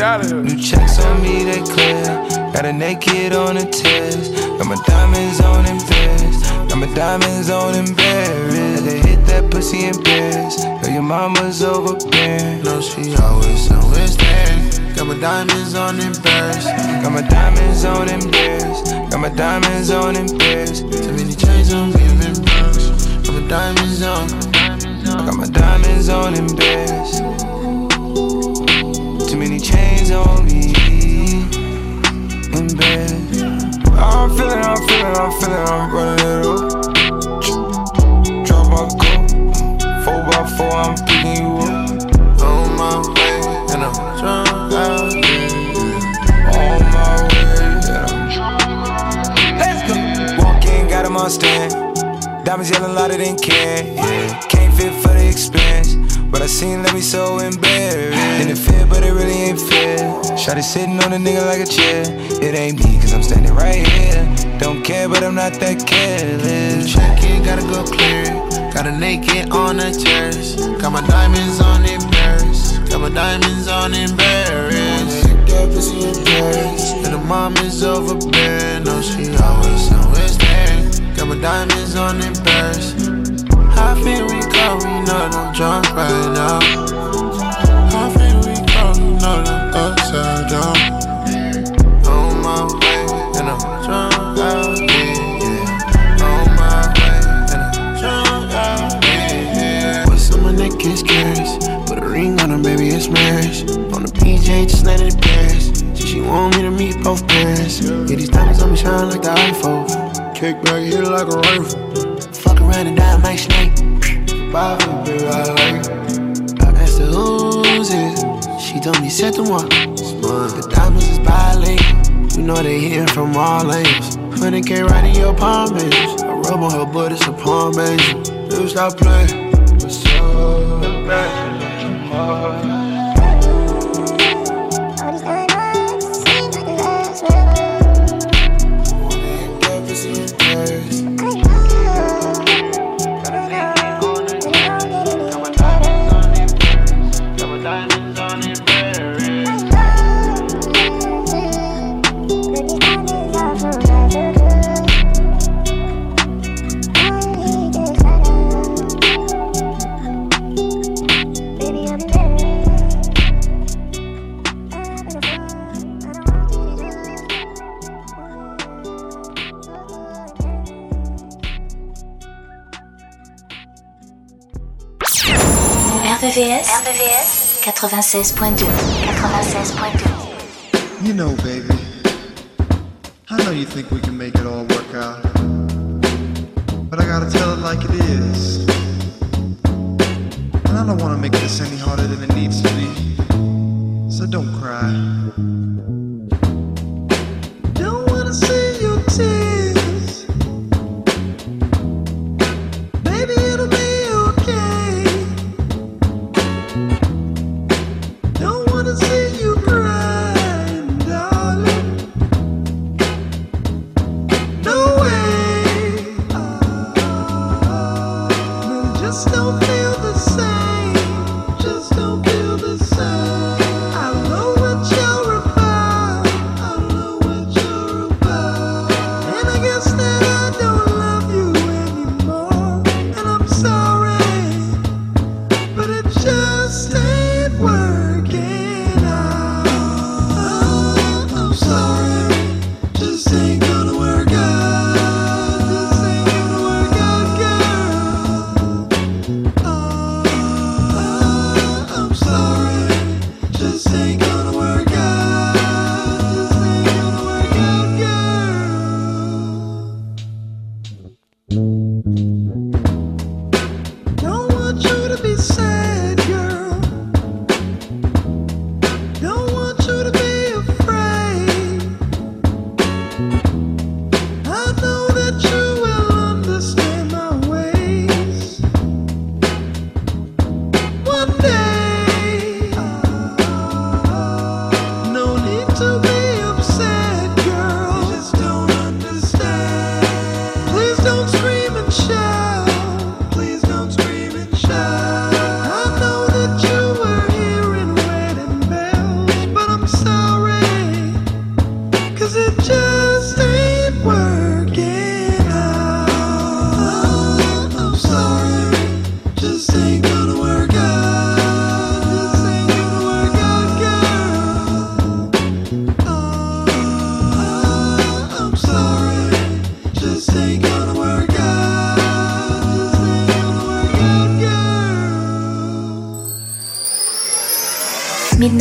Point 2. New checks on me, they clear. Got a naked on the test. Got my diamonds on in beds. Got my diamonds on in bed. They hit that pussy in beds. Girl, your mama's overbearing. No, she always always there. Got my diamonds on in purse. Got my diamonds on in beds. Got my diamonds on in beds. Too many chains on me. Got my diamonds on. I got my diamonds on in beds. Too on me in bed. I'm feeling, I'm feeling, I'm feeling, I'm running it up. Drop my cup, four by four, I'm picking you up. On my way, and I'm drunk. On my way, yeah. Let's go. Walk in, got him on stand. Diamonds yelling louder than can. Yeah. Can't fit for the expense. But I seen let me so embarrassed. And it fit, but it really ain't fair. Shotty sitting on a nigga like a chair. It ain't me, cause I'm standing right here. Don't care, but I'm not that careless. Check it, gotta go clear. Got a naked on the chest. Got my diamonds on purse. Got my diamonds on in Paris. And the mom is overbearing. No, she always, always there. Got my diamonds on. How feel we go? We know that I'm drunk right now. How feel we go? We know that upside down. On my way, and I'm drunk out here. On my way, and I'm drunk out here. What's on my neck is. Put a ring on her, baby, it's marriage. On the PJ, just let it pass. She, she want me to meet both parents. Yeah, these diamonds on me shine like the iPhone. Kick back, hit it like a rifle. Bye, baby, I like. I asked her who's it. She told me c'est moi. The diamonds is bilingual. You know they hitting from all angles. Honey K right in your palm, baby. I rub on her butt, it's a palm, baby. Never stop playing. What's up? 96.2 96.2 You know, baby, I know you think we can make it all work out. But I gotta tell it like it is. No,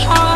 des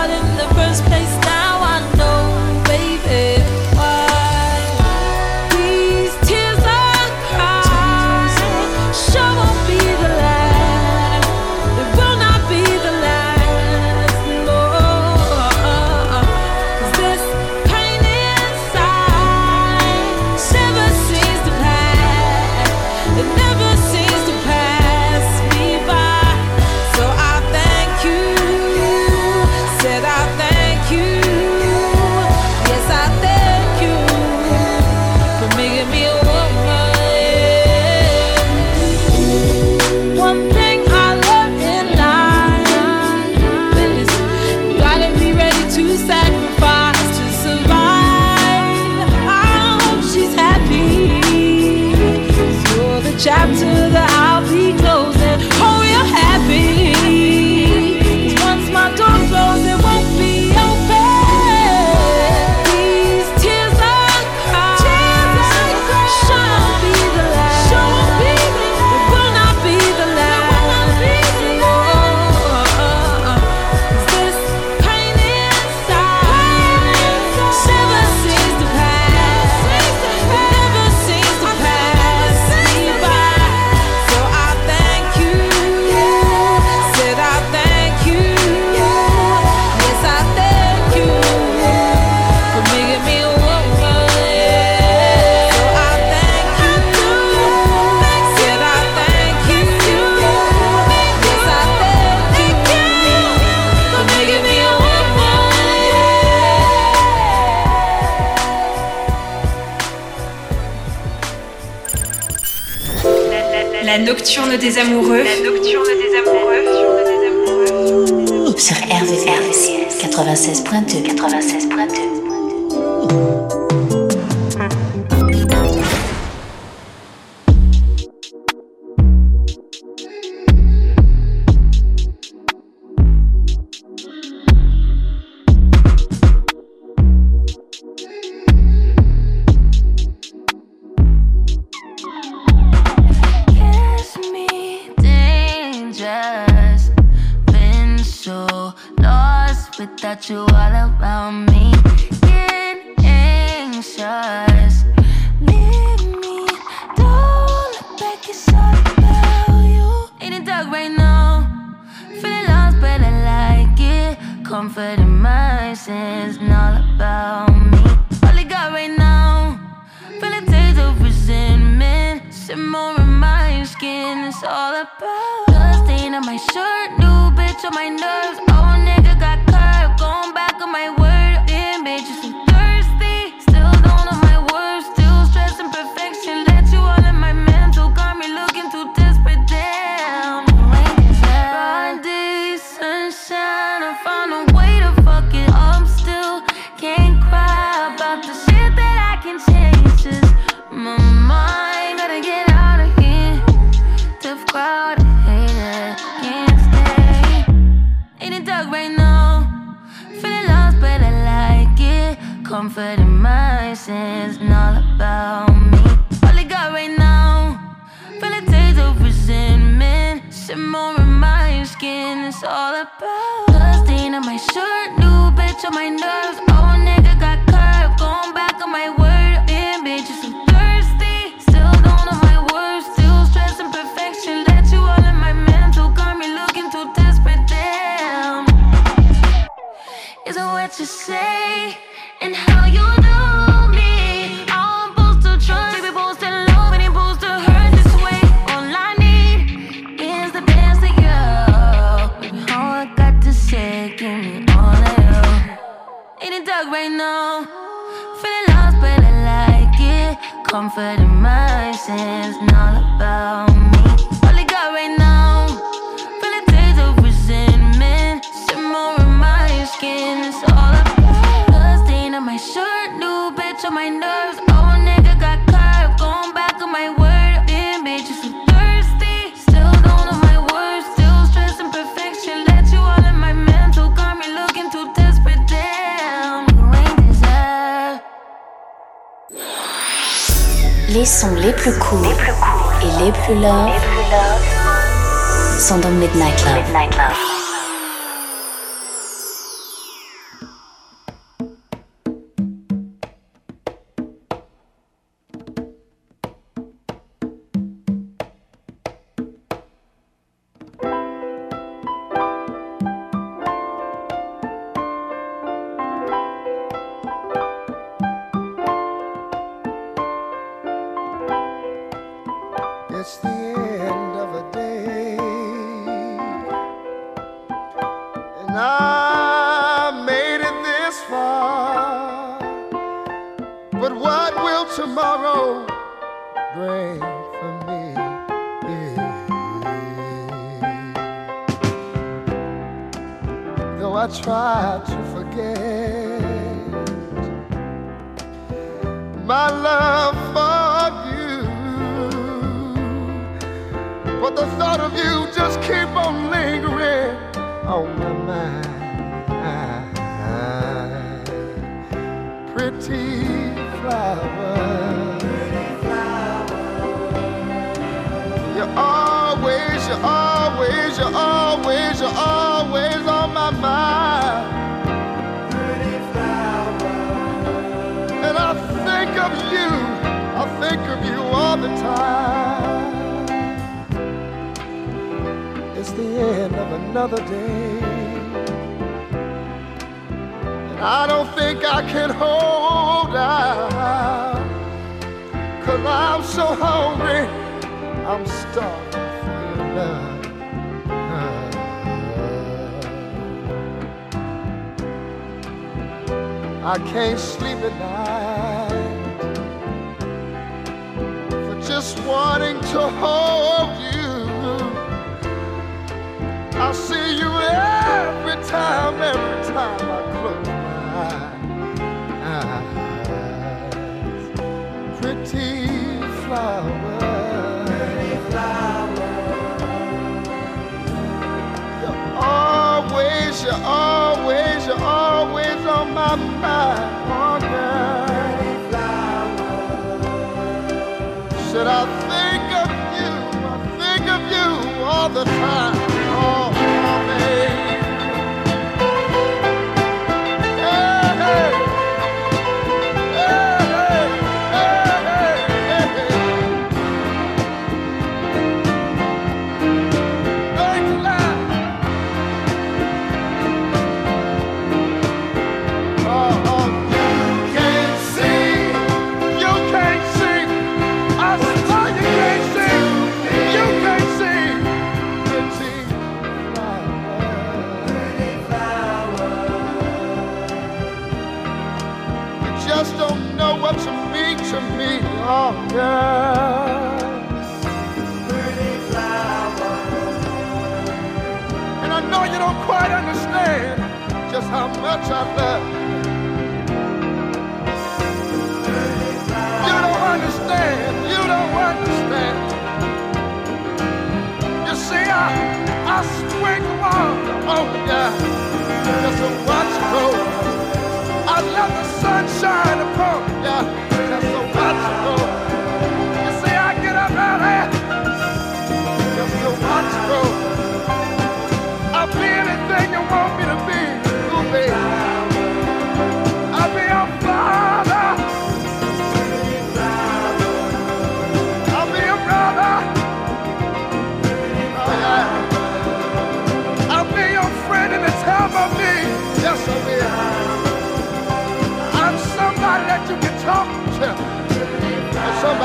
nocturne des another day. And I don't think I can hold out. Cause I'm so hungry, I'm starving for your love. I can't sleep at night for just wanting to hold see you every time, every time I close my eyes. Pretty flower. You're always, you're always, you're always on my mind. Oh, girl. Pretty flower. Should I think of you? I think of you all the time. Sunshine upon you don't understand. You see I I spring along the oh yeah, just to watch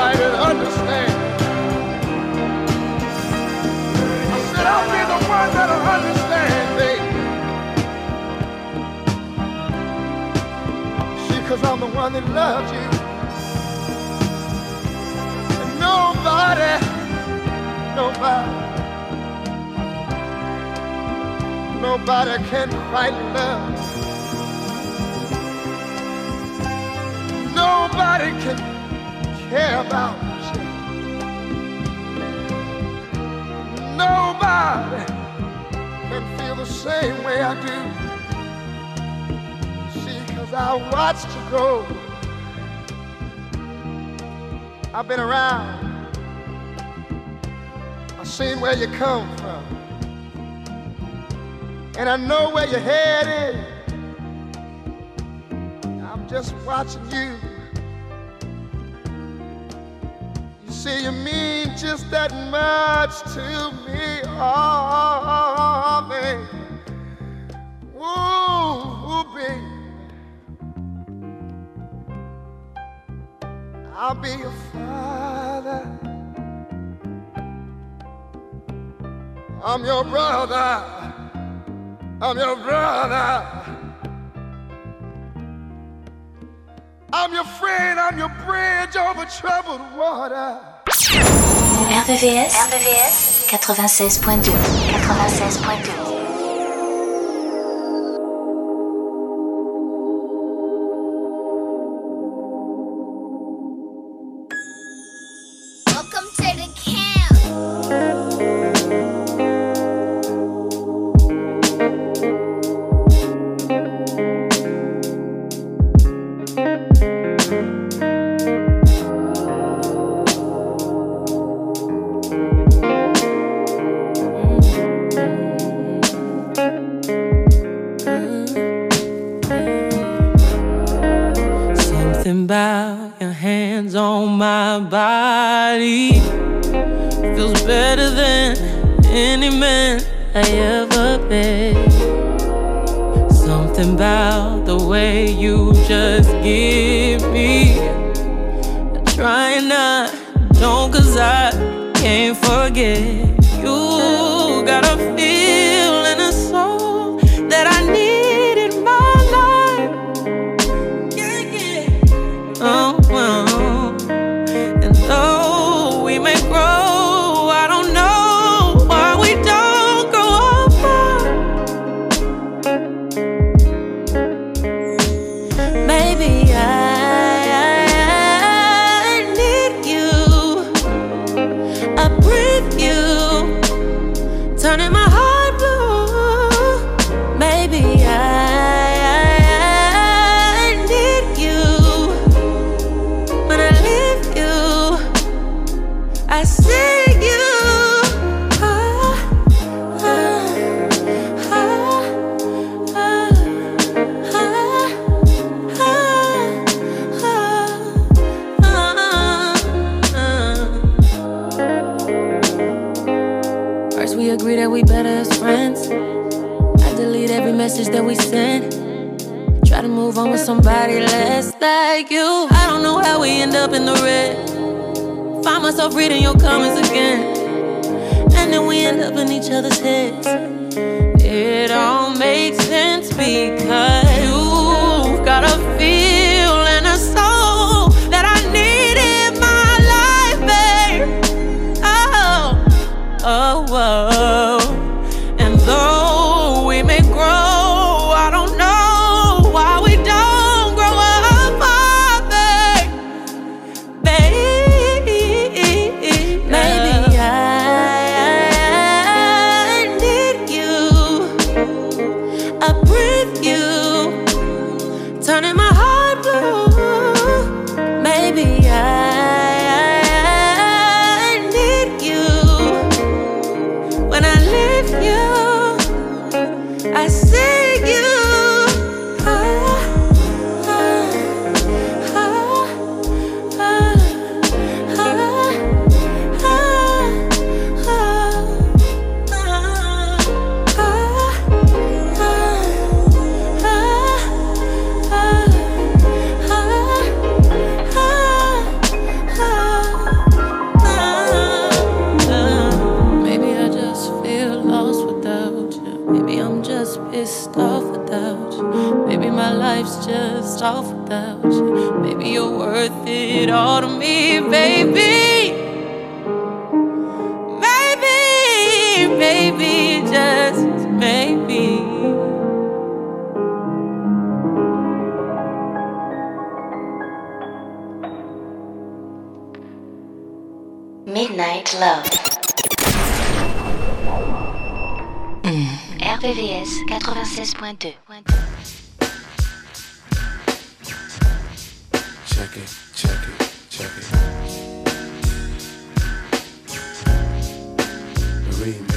And somebody that understands. I said I'll be the one that'll understand, baby. See, cause I'm the one that loves you. And nobody, nobody, nobody can quite love. Nobody can care about. Nobody can feel the same way I do. See, cause I watched you grow. I've been around. I've seen where you come from. And I know where you're headed. I'm just watching you. See, you mean just that much to me, oh, baby. Ooh, baby. I'll be your father. I'm your brother. I'm your brother. I'm your friend. I'm your bridge over troubled water. RVVS, RVVS 96.2 96.2 somebody less like you. I don't know how we end up in the red. Find myself reading your comments again. And then we end up in each other's heads. Midnight Love. Mm. RVVS 96.2. Check it, check it, check it. Marie.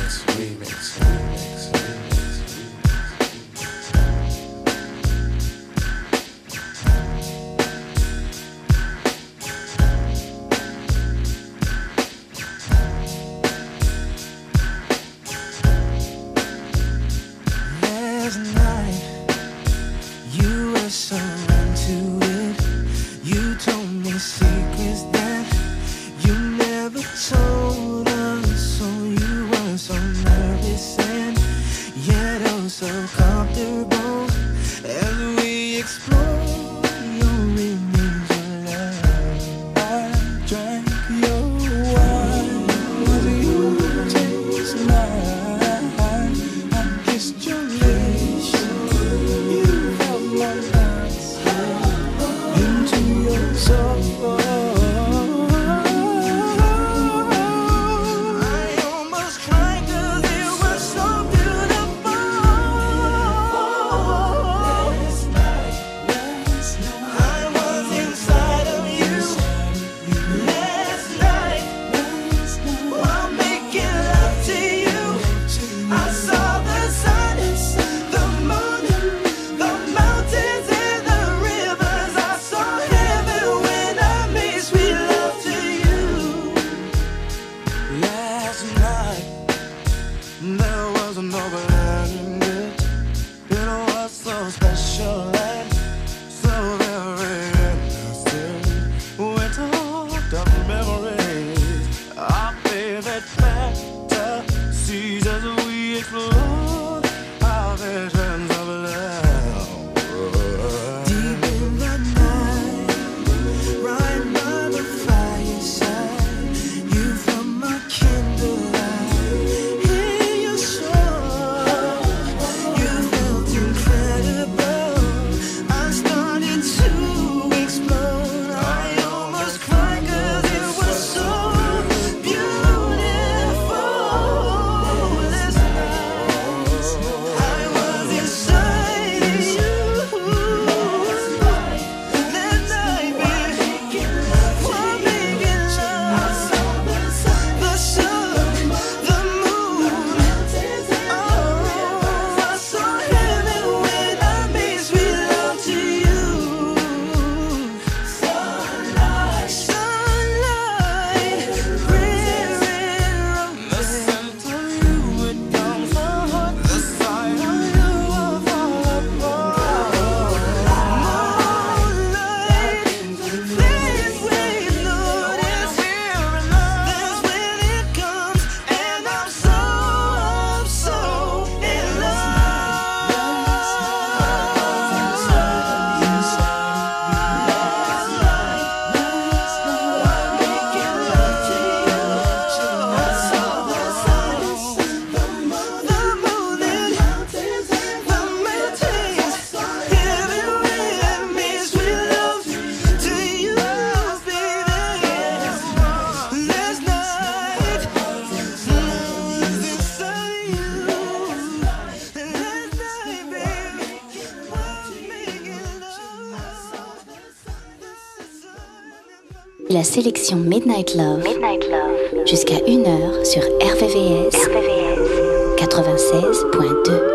sélection Midnight Love, Midnight Love. jusqu'à 1h sur RVVS, RVVS. 96.2.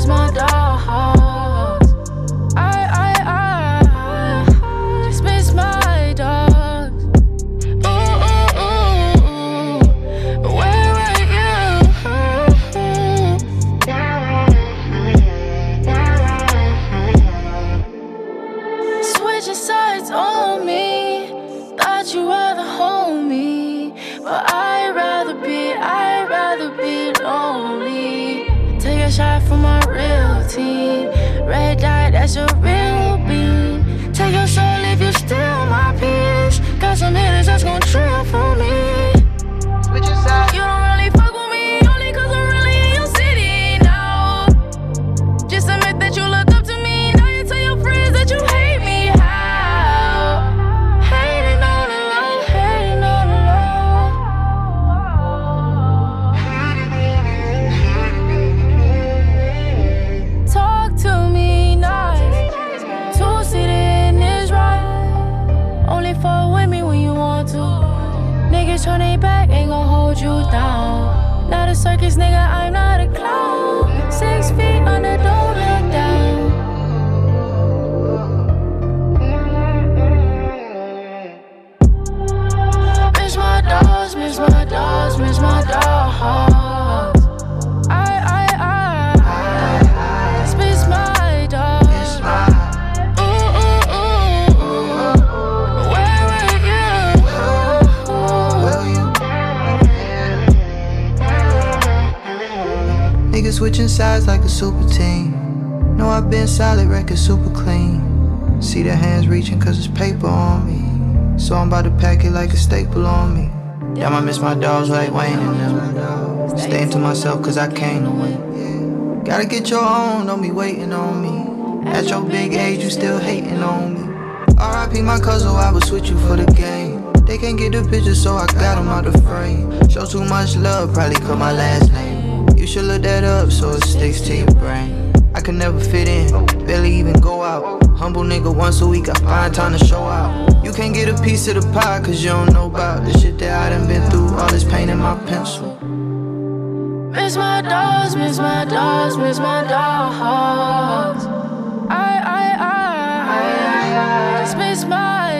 miss my about to pack it like a staple on me. Damn, I miss my dogs like Wayne and them. Staying to myself cause I came to win. Gotta get your own, don't be waiting on me. At your big age, you still hating on me. RIP my cousin, I would switch you for the game. They can't get the picture, so I got them out the frame. Show too much love, probably cut my last name. You should look that up so it sticks to your brain. I could never fit in, barely even go out. Humble nigga once a week, I find time to show out. You can't get a piece of the pie cause you don't know about the shit that I done been through. All this pain in my pencil. Miss my dogs, miss my dogs, miss my dogs. I, I, I, I just miss my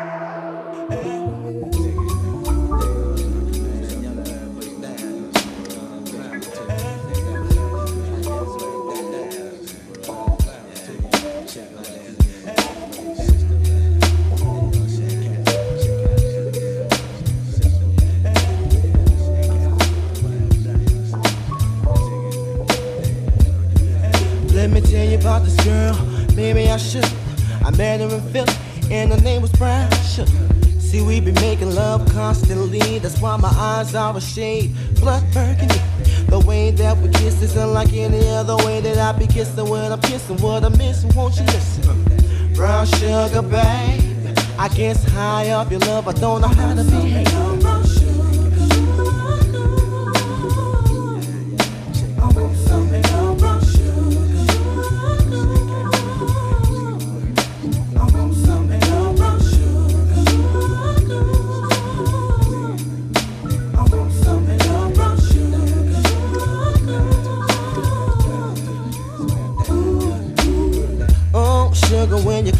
About this girl, maybe I should. I met her in Philly, and her name was Brown Sugar. See, we be making love constantly, that's why my eyes are a shade blood burgundy. The way that we kiss is unlike any other way that I be kissing when I'm kissing. What I'm missing, won't you listen? Brown sugar, babe. I guess high off your love, I don't know how to behave.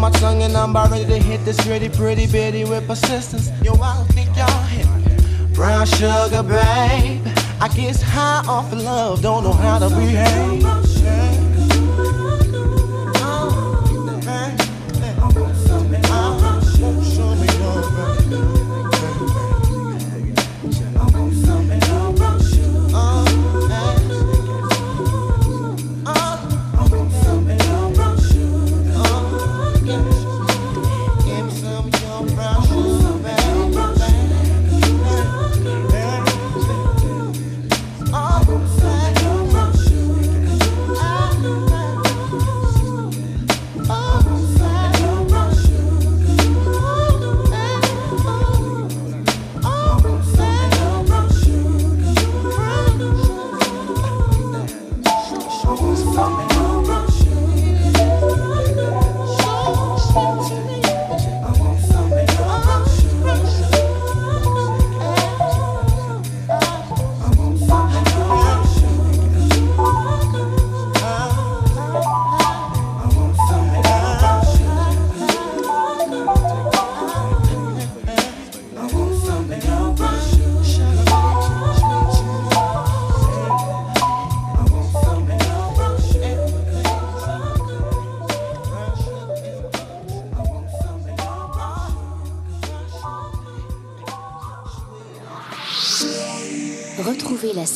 my tongue and I'm about ready to hit this pretty, pretty bitty with persistence. Yo, I don't think y'all hit me. Brown sugar, babe. I guess high off of love, don't know how to behave.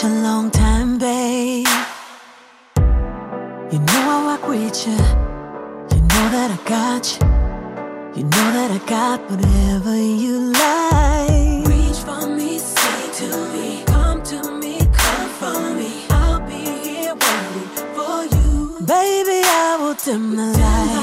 such a long time, babe. You know I walk with you. You know that I got you. You know that I got whatever you like. Reach for me, say to me, come to me, come for me. I'll be here waiting for you, baby. I will dim the light.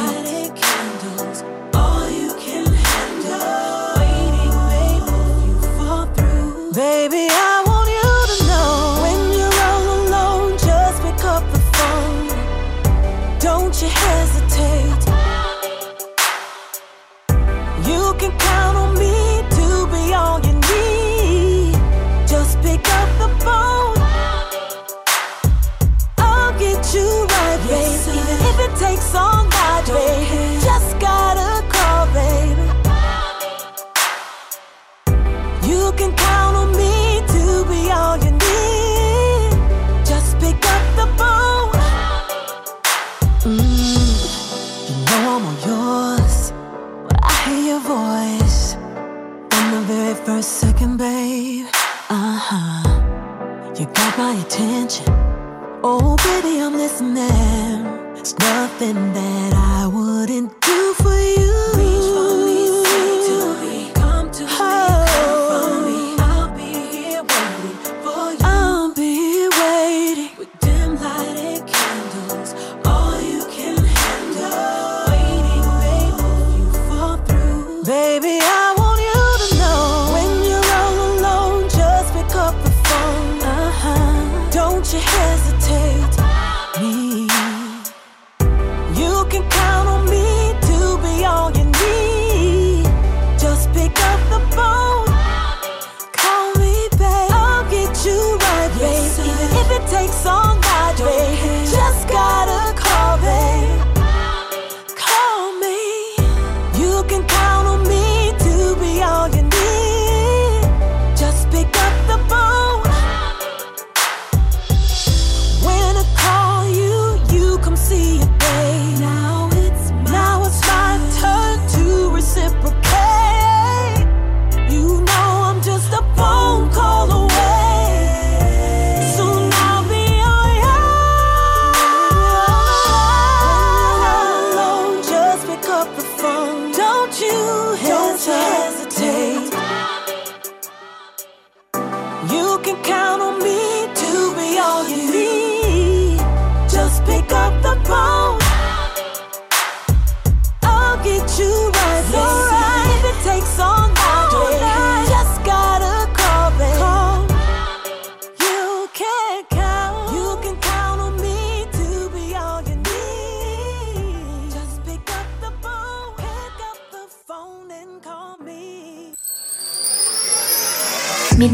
Oh, baby, I'm listening. It's nothing that I wouldn't do for you. if it takes all night, baby.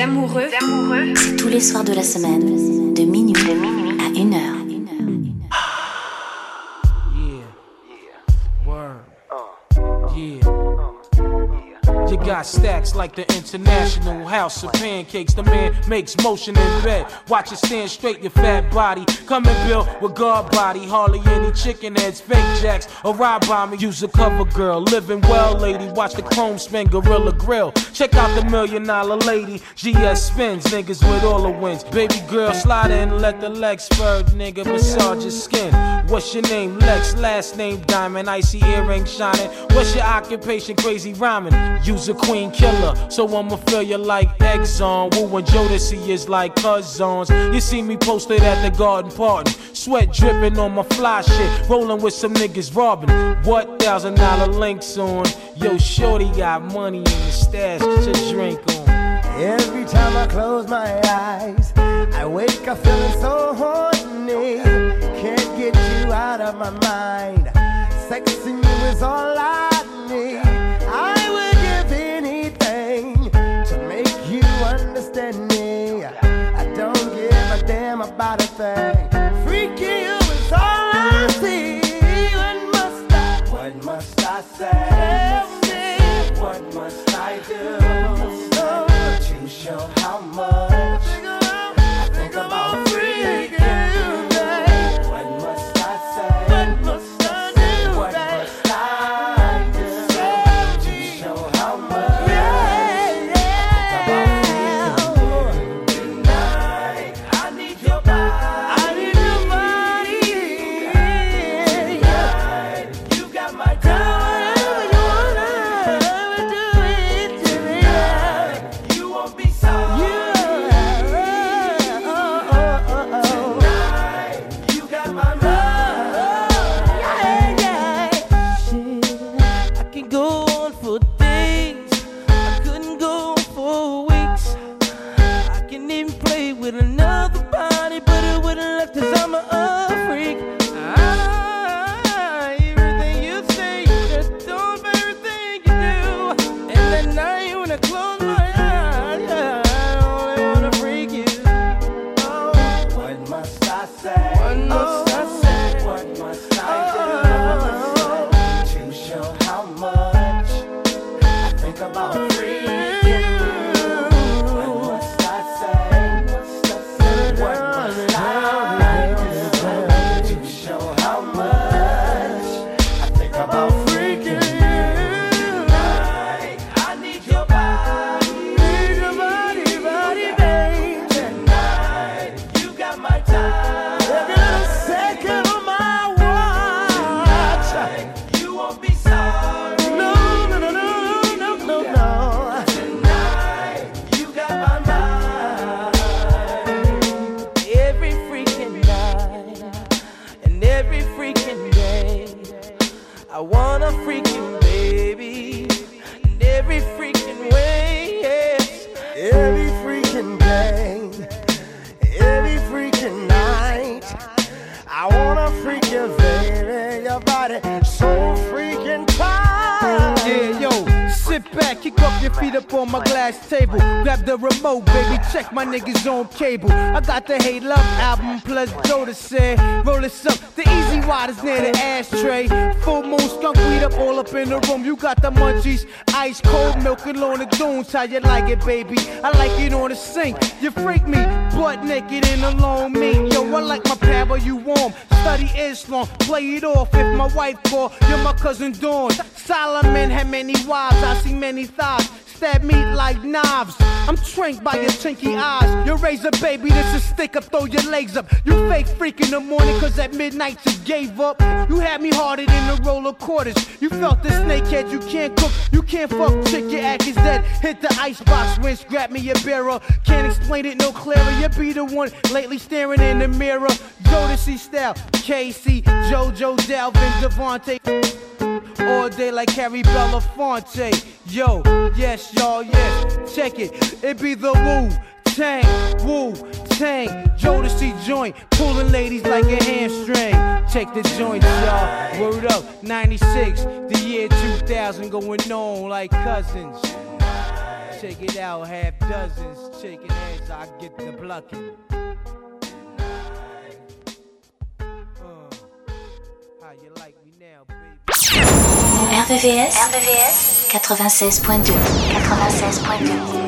amoureux, C'est tous les soirs de la semaine, de minuit, à 1 heure. You got stacks like the International House of Pancakes. The man makes motion in bed. Watch it stand straight, your fat body. Come and build with guard body. Hardly any chicken heads, fake jacks, or ride by me. Use a cover girl. Living well, lady. Watch the chrome spin, Gorilla Grill. Check out the million dollar lady. GS spins, niggas with all the wins. Baby girl, slide in, let the legs spur, nigga. Massage your skin. What's your name? Lex, last name Diamond. Icy earring shining. What's your occupation? Crazy rhyming. Use a queen killer, so I'ma feel you like Exxon. Woo and Jodeci is like cousins. You see me posted at the garden party. Sweat dripping on my fly shit. Rolling with some niggas robbing. What thousand dollar links on? Yo, Shorty got money in the stash. Your drink on. Every time I close my eyes, I wake up feeling so horny. Can't get you out of my mind. Sexing you is all cable. I got the Hate Love album plus Joda said, roll this up. The easy waters near the ashtray. Full moon skunk weed up all up in the room. You got the munchies, ice cold milk along the dunes. How you like it, baby? I like it on the sink. You freak me, butt naked in a long meat. Yo, I like my pad you. Study Islam, play it off. If my wife call, you're my cousin Dawn. Solomon had many wives, I see many thighs. Stab me like knives. I'm trained by your chinky eyes. You raise a baby, this is stick up, throw your legs up. You fake freak in the morning, cause at midnight you gave up. You had me harder than a roll of quarters. You felt the snakehead, you can't cook, you can't fuck chick, your act is dead. Hit the icebox, rinse, grab me a barrel. Can't explain it no clearer. You be the one lately staring in the mirror. Jodeci style, K-Ci, JoJo Dalvin, DeVante. All day like Harry Belafonte. Yo, yes, y'all, yes. Check it. It be the Wu Tang, Wu Tang. Jodeci joint, pulling ladies like a hamstring. Check the joints, y'all. Word up, 96, the year 2000, going on like cousins. Check it out, half dozens. chicken heads, I get the bluckin'. RBVS, RBVS 96.2 96.2